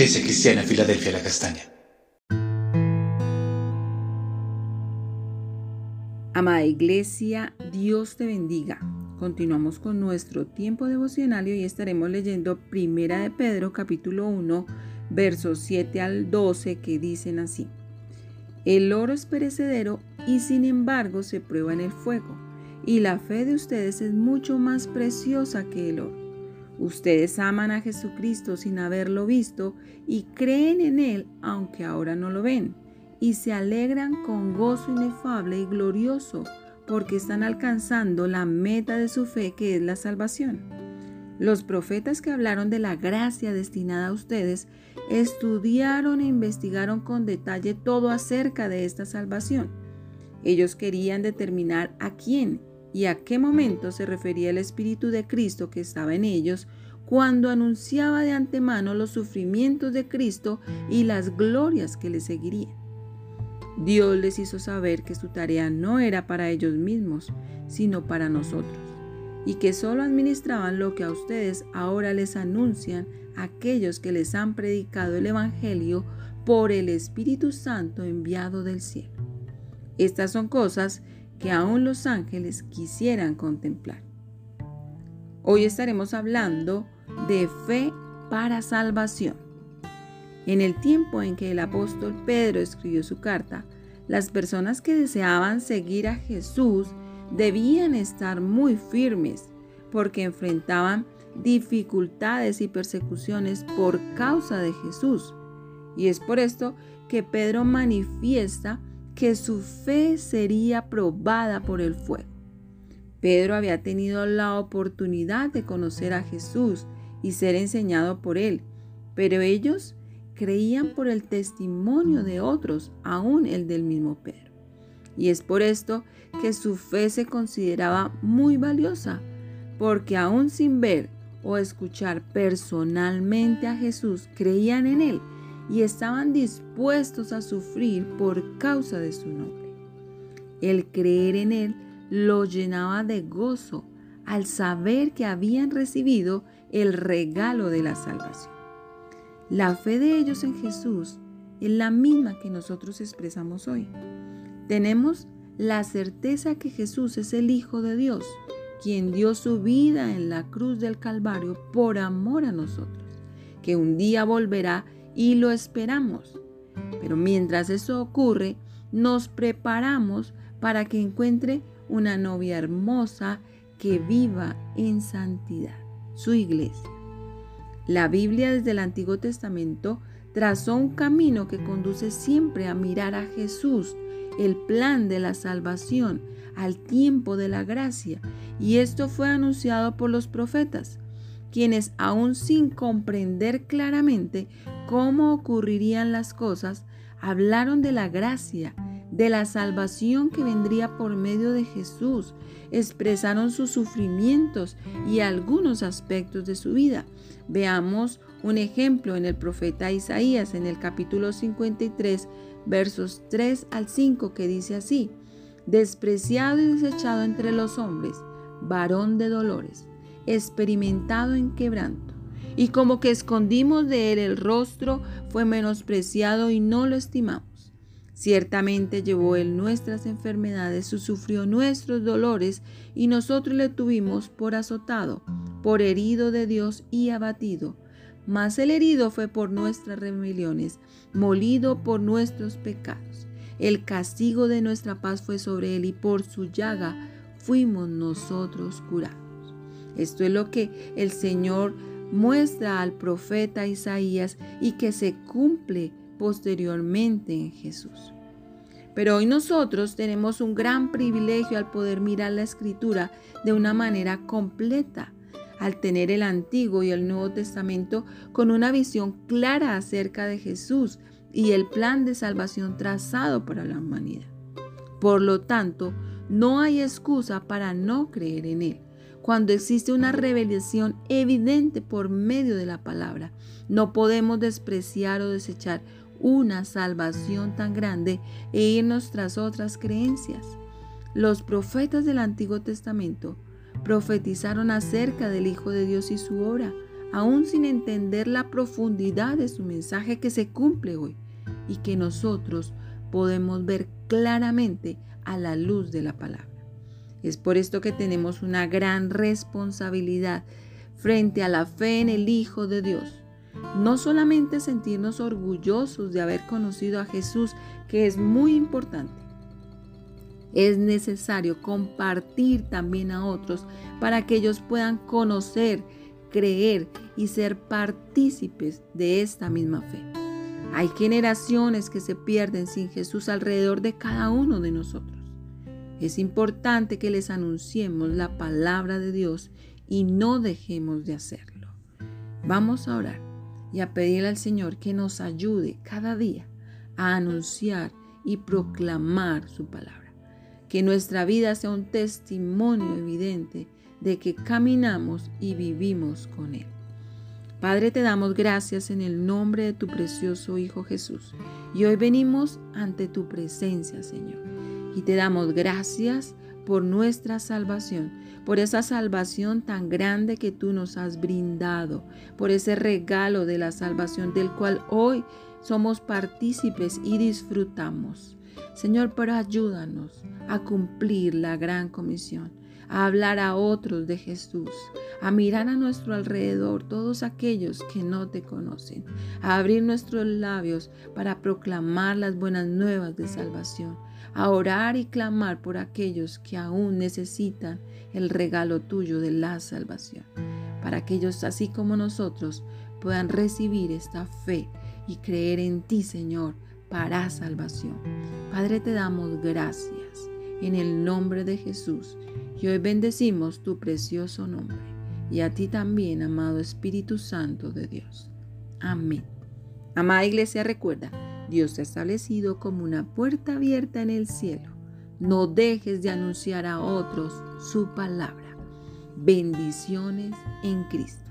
Iglesia Cristiana Filadelfia La Castaña. Amada Iglesia, Dios te bendiga. Continuamos con nuestro tiempo devocional y hoy estaremos leyendo Primera de Pedro capítulo 1 versos 7 al 12 que dicen así. El oro es perecedero y sin embargo se prueba en el fuego, y la fe de ustedes es mucho más preciosa que el oro. Ustedes aman a Jesucristo sin haberlo visto y creen en Él aunque ahora no lo ven, y se alegran con gozo inefable y glorioso porque están alcanzando la meta de su fe que es la salvación. Los profetas que hablaron de la gracia destinada a ustedes estudiaron e investigaron con detalle todo acerca de esta salvación. Ellos querían determinar a quién y a qué momento se refería el Espíritu de Cristo que estaba en ellos cuando anunciaba de antemano los sufrimientos de Cristo y las glorias que le seguirían. Dios les hizo saber que su tarea no era para ellos mismos, sino para nosotros y que solo administraban lo que a ustedes ahora les anuncian aquellos que les han predicado el Evangelio por el Espíritu Santo enviado del cielo. Estas son cosas que aún los ángeles quisieran contemplar. Hoy estaremos hablando de fe para salvación. En el tiempo en que el apóstol Pedro escribió su carta, las personas que deseaban seguir a Jesús debían estar muy firmes porque enfrentaban dificultades y persecuciones por causa de Jesús. Y es por esto que Pedro manifiesta que su fe sería probada por el fuego. Pedro había tenido la oportunidad de conocer a Jesús y ser enseñado por él, pero ellos creían por el testimonio de otros, aún el del mismo Pedro. Y es por esto que su fe se consideraba muy valiosa, porque aún sin ver o escuchar personalmente a Jesús, creían en Él y estaban dispuestos a sufrir por causa de su nombre. El creer en Él lo llenaba de gozo al saber que habían recibido el regalo de la salvación. La fe de ellos en Jesús es la misma que nosotros expresamos hoy. Tenemos la certeza que Jesús es el Hijo de Dios, quien dio su vida en la cruz del Calvario por amor a nosotros, que un día volverá y lo esperamos. Pero mientras eso ocurre, nos preparamos para que encuentre una novia hermosa que viva en santidad, su iglesia. La Biblia desde el Antiguo Testamento trazó un camino que conduce siempre a mirar a Jesús el plan de la salvación al tiempo de la gracia, y esto fue anunciado por los profetas, quienes aún sin comprender claramente cómo ocurrirían las cosas, hablaron de la gracia, de la salvación que vendría por medio de Jesús, expresaron sus sufrimientos y algunos aspectos de su vida. Veamos un ejemplo en el profeta Isaías en el capítulo 53, versos 3 al 5, que dice así, despreciado y desechado entre los hombres, varón de dolores, experimentado en quebranto. Y como que escondimos de él el rostro, fue menospreciado y no lo estimamos. Ciertamente llevó él nuestras enfermedades, sufrió nuestros dolores, y nosotros le tuvimos por azotado, por herido de Dios y abatido. Mas el herido fue por nuestras rebeliones, molido por nuestros pecados. El castigo de nuestra paz fue sobre él y por su llaga fuimos nosotros curados. Esto es lo que el Señor muestra al profeta Isaías y que se cumple posteriormente en Jesús. Pero hoy nosotros tenemos un gran privilegio al poder mirar la escritura de una manera completa al tener el Antiguo y el Nuevo Testamento con una visión clara acerca de Jesús y el plan de salvación trazado para la humanidad. Por lo tanto, no hay excusa para no creer en Él. Cuando existe una revelación evidente por medio de la palabra, no podemos despreciar o desechar una salvación tan grande e irnos tras otras creencias. Los profetas del Antiguo Testamento profetizaron acerca del Hijo de Dios y su obra, aún sin entender la profundidad de su mensaje que se cumple hoy y que nosotros podemos ver claramente a la luz de la palabra. Es por esto que tenemos una gran responsabilidad frente a la fe en el Hijo de Dios. No solamente sentirnos orgullosos de haber conocido a Jesús, que es muy importante. Es necesario compartir también a otros para que ellos puedan conocer, creer y ser partícipes de esta misma fe. Hay generaciones que se pierden sin Jesús alrededor de cada uno de nosotros. Es importante que les anunciemos la palabra de Dios y no dejemos de hacerlo. Vamos a orar y a pedirle al Señor que nos ayude cada día a anunciar y proclamar su palabra. Que nuestra vida sea un testimonio evidente de que caminamos y vivimos con Él. Padre, te damos gracias en el nombre de tu precioso Hijo Jesús. Y hoy venimos ante tu presencia, Señor. Y te damos gracias por nuestra salvación, por esa salvación tan grande que tú nos has brindado, por ese regalo de la salvación del cual hoy somos partícipes y disfrutamos. Señor, pero ayúdanos a cumplir la gran comisión a hablar a otros de Jesús, a mirar a nuestro alrededor todos aquellos que no te conocen, a abrir nuestros labios para proclamar las buenas nuevas de salvación, a orar y clamar por aquellos que aún necesitan el regalo tuyo de la salvación, para que ellos, así como nosotros, puedan recibir esta fe y creer en ti, Señor, para salvación. Padre, te damos gracias en el nombre de Jesús y hoy bendecimos tu precioso nombre y a ti también, amado Espíritu Santo de Dios. Amén. Amada iglesia, recuerda, Dios te ha establecido como una puerta abierta en el cielo. No dejes de anunciar a otros su palabra. Bendiciones en Cristo.